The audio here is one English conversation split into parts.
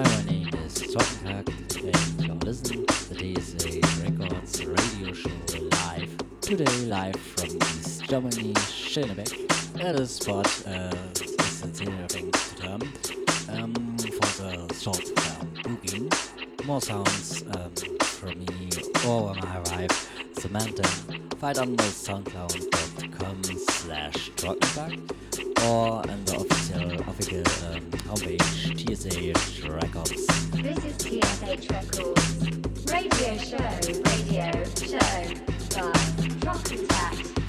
My name is Trockenkack and you're listening to the TSH Records radio show live. Today live from East Germany, Schönebeck. That is what uh, is the thing to term um, for the short term booking. More sounds um, from me or I arrive. Samantha, find on the soundcloud.com slash Trockenkack or on the official, official um, homepage TSH Records. This is TSH Records. Radio show, radio show by Rock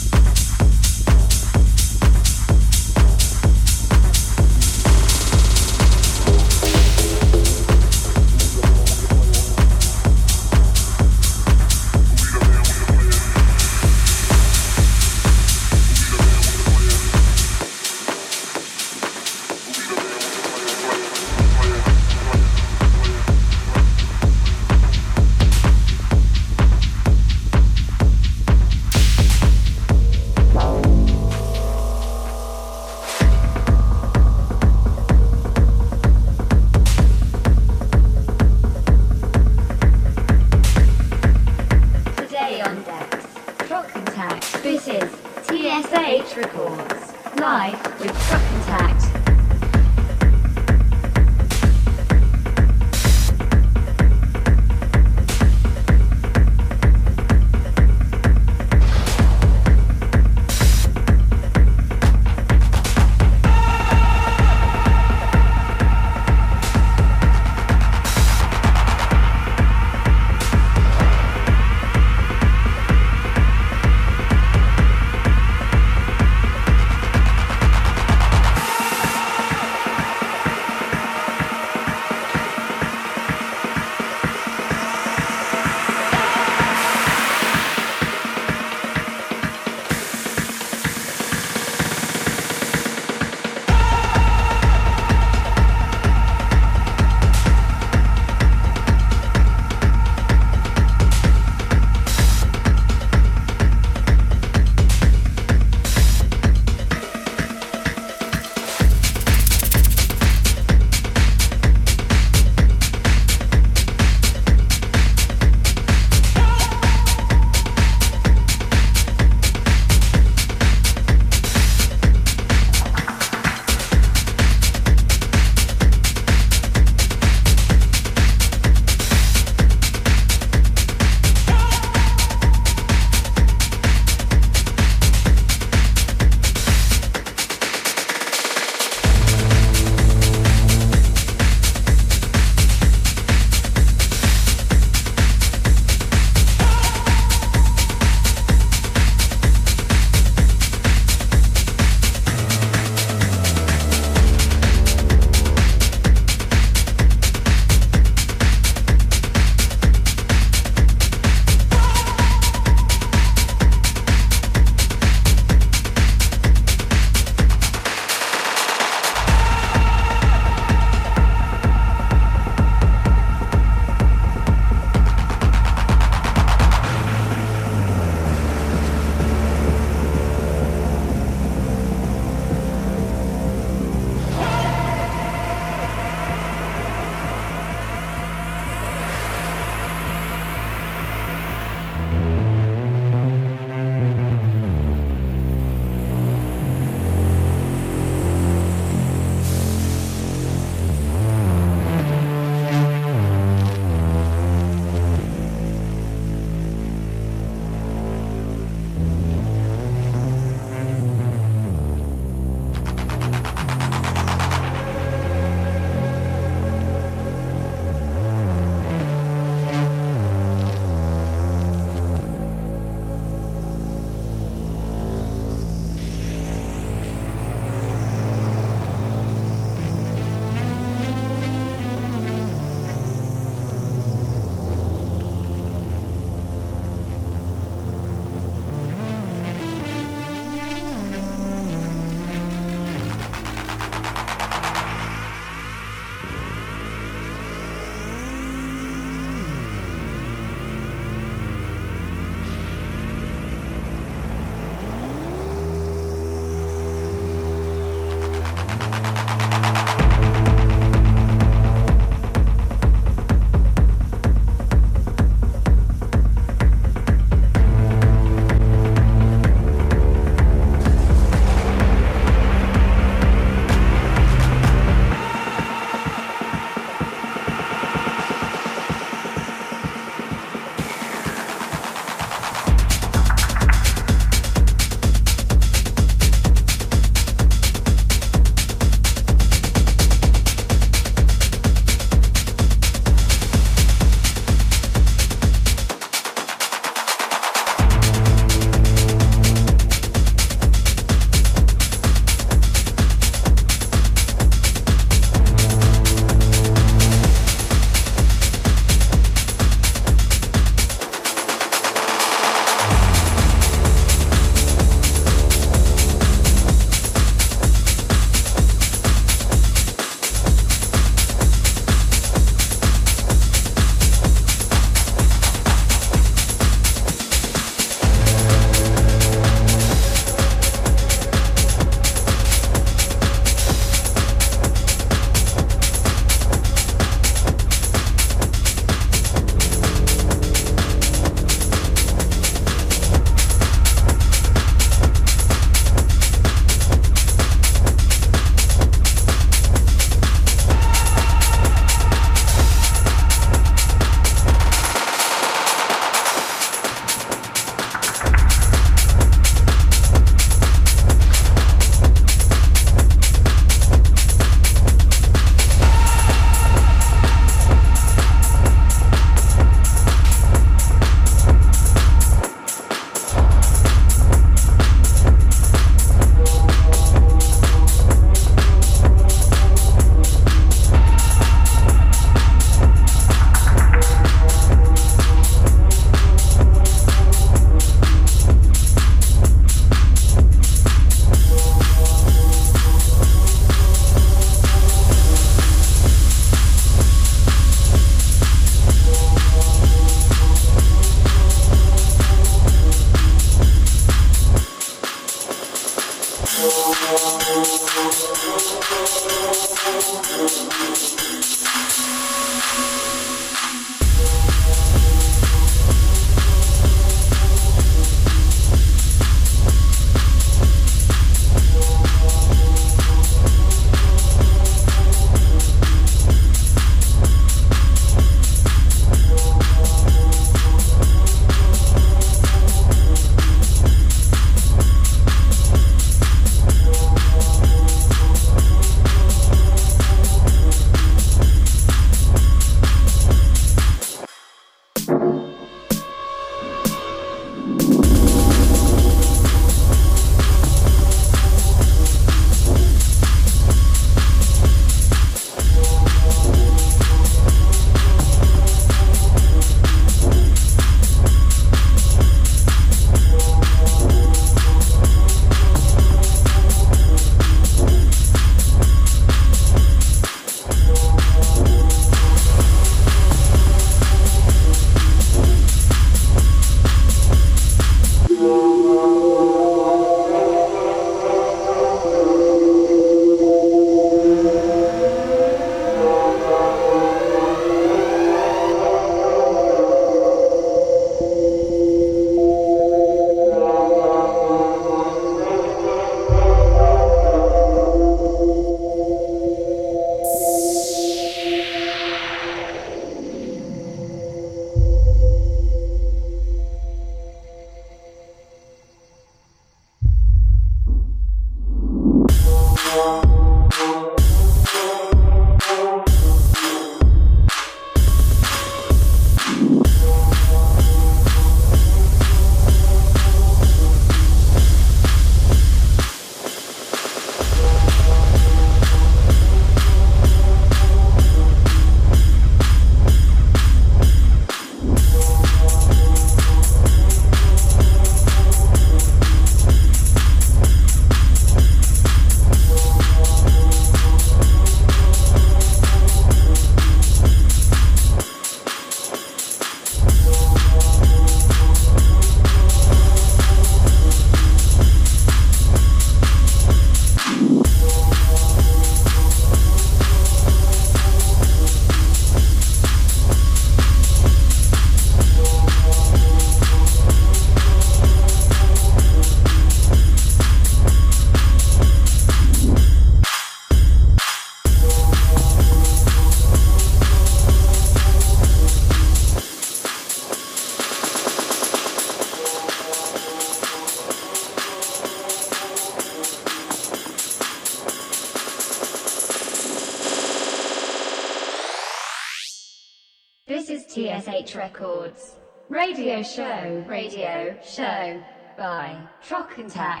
Show, radio